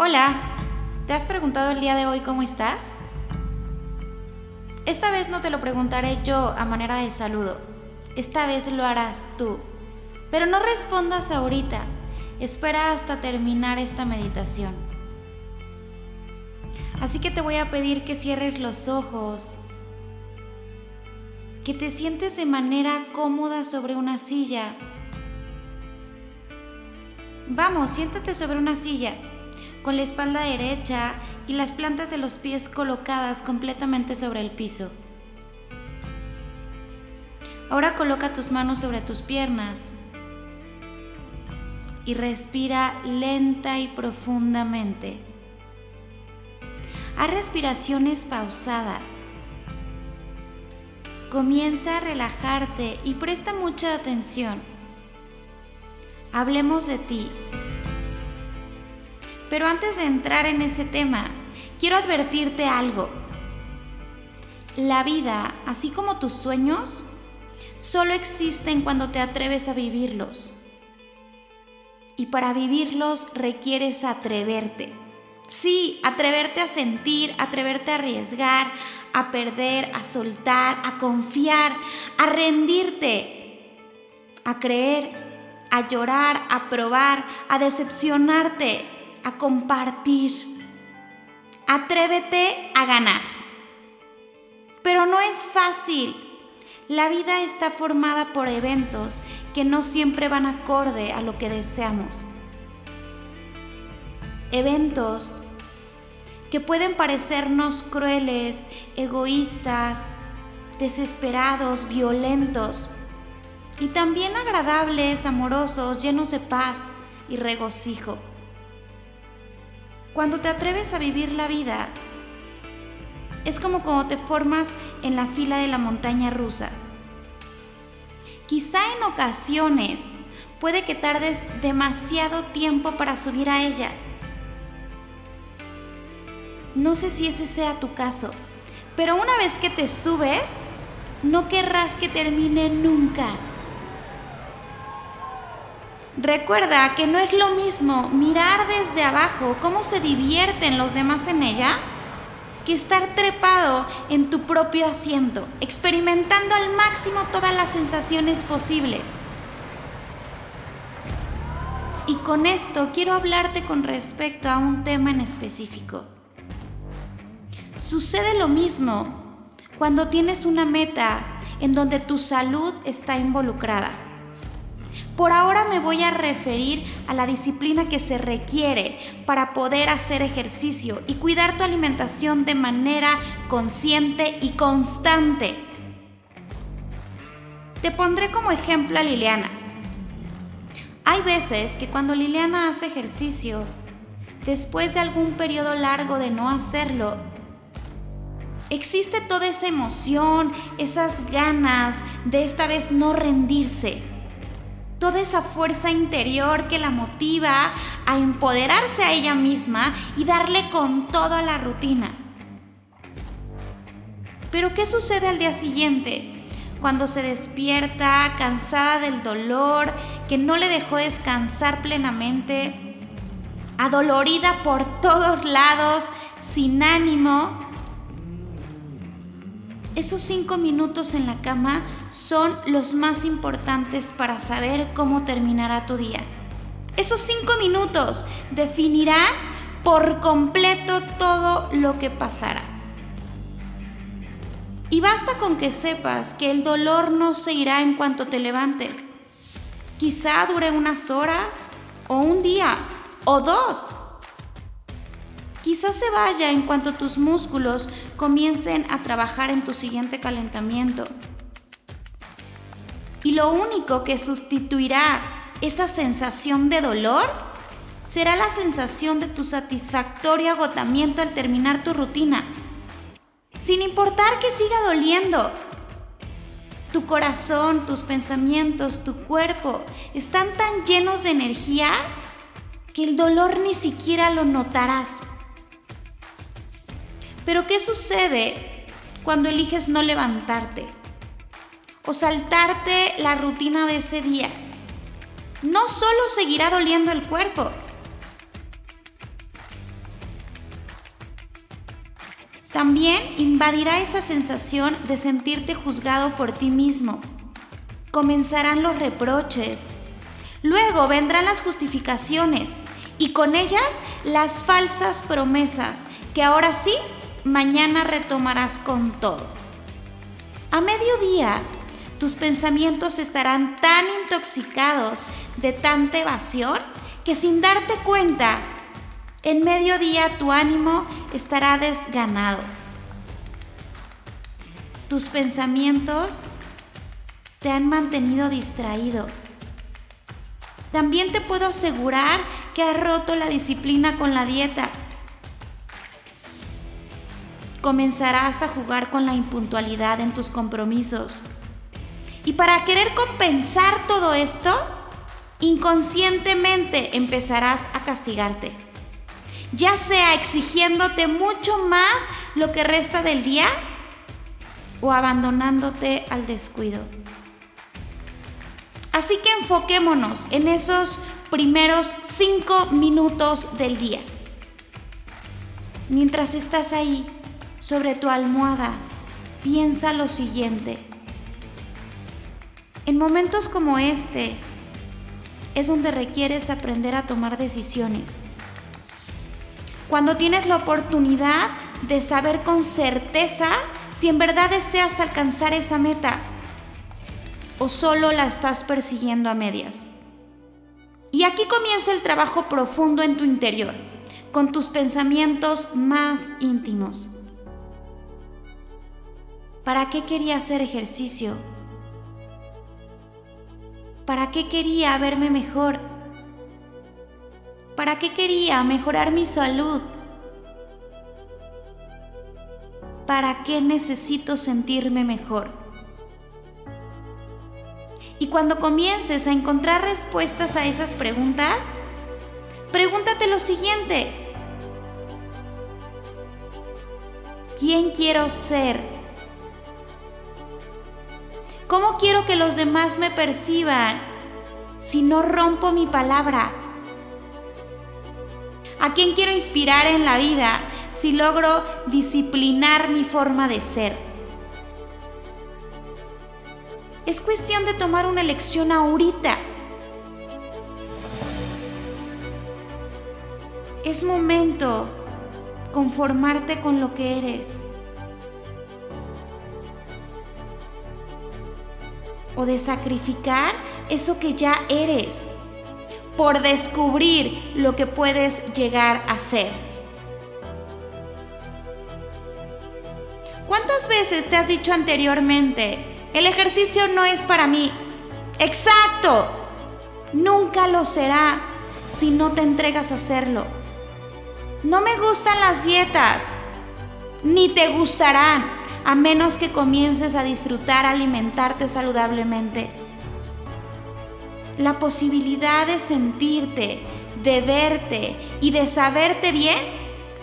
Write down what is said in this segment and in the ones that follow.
Hola, ¿te has preguntado el día de hoy cómo estás? Esta vez no te lo preguntaré yo a manera de saludo, esta vez lo harás tú. Pero no respondas ahorita, espera hasta terminar esta meditación. Así que te voy a pedir que cierres los ojos, que te sientes de manera cómoda sobre una silla. Vamos, siéntate sobre una silla con la espalda derecha y las plantas de los pies colocadas completamente sobre el piso. Ahora coloca tus manos sobre tus piernas y respira lenta y profundamente. Haz respiraciones pausadas. Comienza a relajarte y presta mucha atención. Hablemos de ti. Pero antes de entrar en ese tema, quiero advertirte algo. La vida, así como tus sueños, solo existen cuando te atreves a vivirlos. Y para vivirlos requieres atreverte. Sí, atreverte a sentir, atreverte a arriesgar, a perder, a soltar, a confiar, a rendirte, a creer, a llorar, a probar, a decepcionarte, a compartir. Atrévete a ganar. Pero no es fácil. La vida está formada por eventos que no siempre van acorde a lo que deseamos. Eventos que pueden parecernos crueles, egoístas, desesperados, violentos, y también agradables, amorosos, llenos de paz y regocijo. Cuando te atreves a vivir la vida, es como cuando te formas en la fila de la montaña rusa. Quizá en ocasiones puede que tardes demasiado tiempo para subir a ella. No sé si ese sea tu caso, pero una vez que te subes, no querrás que termine nunca. Recuerda que no es lo mismo mirar desde abajo cómo se divierten los demás en ella que estar trepado en tu propio asiento, experimentando al máximo todas las sensaciones posibles. Y con esto quiero hablarte con respecto a un tema en específico. Sucede lo mismo cuando tienes una meta en donde tu salud está involucrada. Por ahora me voy a referir a la disciplina que se requiere para poder hacer ejercicio y cuidar tu alimentación de manera consciente y constante. Te pondré como ejemplo a Liliana. Hay veces que cuando Liliana hace ejercicio, después de algún periodo largo de no hacerlo, existe toda esa emoción, esas ganas de esta vez no rendirse toda esa fuerza interior que la motiva a empoderarse a ella misma y darle con todo a la rutina. Pero ¿qué sucede al día siguiente? Cuando se despierta cansada del dolor, que no le dejó descansar plenamente, adolorida por todos lados, sin ánimo, esos cinco minutos en la cama son los más importantes para saber cómo terminará tu día. Esos cinco minutos definirán por completo todo lo que pasará. Y basta con que sepas que el dolor no se irá en cuanto te levantes. Quizá dure unas horas o un día o dos Quizás se vaya en cuanto tus músculos comiencen a trabajar en tu siguiente calentamiento. Y lo único que sustituirá esa sensación de dolor será la sensación de tu satisfactorio agotamiento al terminar tu rutina. Sin importar que siga doliendo. Tu corazón, tus pensamientos, tu cuerpo están tan llenos de energía que el dolor ni siquiera lo notarás. Pero ¿qué sucede cuando eliges no levantarte? O saltarte la rutina de ese día. No solo seguirá doliendo el cuerpo, También invadirá esa sensación de sentirte juzgado por ti mismo. Comenzarán los reproches. Luego vendrán las justificaciones y con ellas las falsas promesas que ahora sí, mañana retomarás con todo. A mediodía, tus pensamientos estarán tan intoxicados de tanta evasión que sin darte cuenta, en mediodía tu ánimo estará desganado. Tus pensamientos te han mantenido distraído. También te puedo asegurar que has roto la disciplina con la dieta. Comenzarás a jugar con la impuntualidad en tus compromisos. Y para querer compensar todo esto, inconscientemente empezarás a castigarte, ya sea exigiéndote mucho más lo que resta del día o abandonándote al descuido. Así que enfoquémonos en esos primeros cinco minutos del día. Mientras estás ahí, sobre tu almohada, piensa lo siguiente. En momentos como este, es donde requieres aprender a tomar decisiones. Cuando tienes la oportunidad de saber con certeza si en verdad deseas alcanzar esa meta o solo la estás persiguiendo a medias. Y aquí comienza el trabajo profundo en tu interior, con tus pensamientos más íntimos. ¿Para qué quería hacer ejercicio? ¿Para qué quería verme mejor? ¿Para qué quería mejorar mi salud? ¿Para qué necesito sentirme mejor? Y cuando comiences a encontrar respuestas a esas preguntas, pregúntate lo siguiente. ¿Quién quiero ser? ¿Cómo quiero que los demás me perciban si no rompo mi palabra? ¿A quién quiero inspirar en la vida si logro disciplinar mi forma de ser? Es cuestión de tomar una elección ahorita. Es momento conformarte con lo que eres. O de sacrificar eso que ya eres por descubrir lo que puedes llegar a ser. ¿Cuántas veces te has dicho anteriormente, el ejercicio no es para mí? Exacto, nunca lo será si no te entregas a hacerlo. No me gustan las dietas, ni te gustarán a menos que comiences a disfrutar alimentarte saludablemente. La posibilidad de sentirte, de verte y de saberte bien,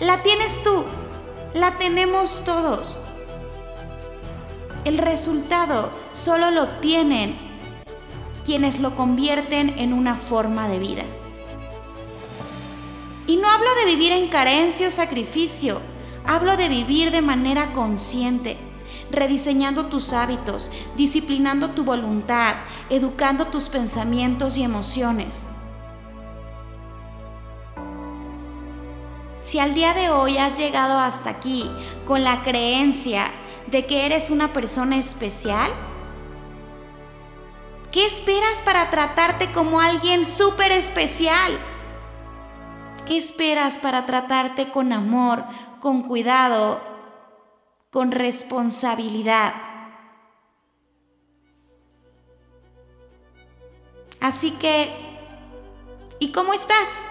la tienes tú, la tenemos todos. El resultado solo lo obtienen quienes lo convierten en una forma de vida. Y no hablo de vivir en carencia o sacrificio, Hablo de vivir de manera consciente, rediseñando tus hábitos, disciplinando tu voluntad, educando tus pensamientos y emociones. Si al día de hoy has llegado hasta aquí con la creencia de que eres una persona especial, ¿qué esperas para tratarte como alguien súper especial? ¿Qué esperas para tratarte con amor, con cuidado, con responsabilidad? Así que, ¿y cómo estás?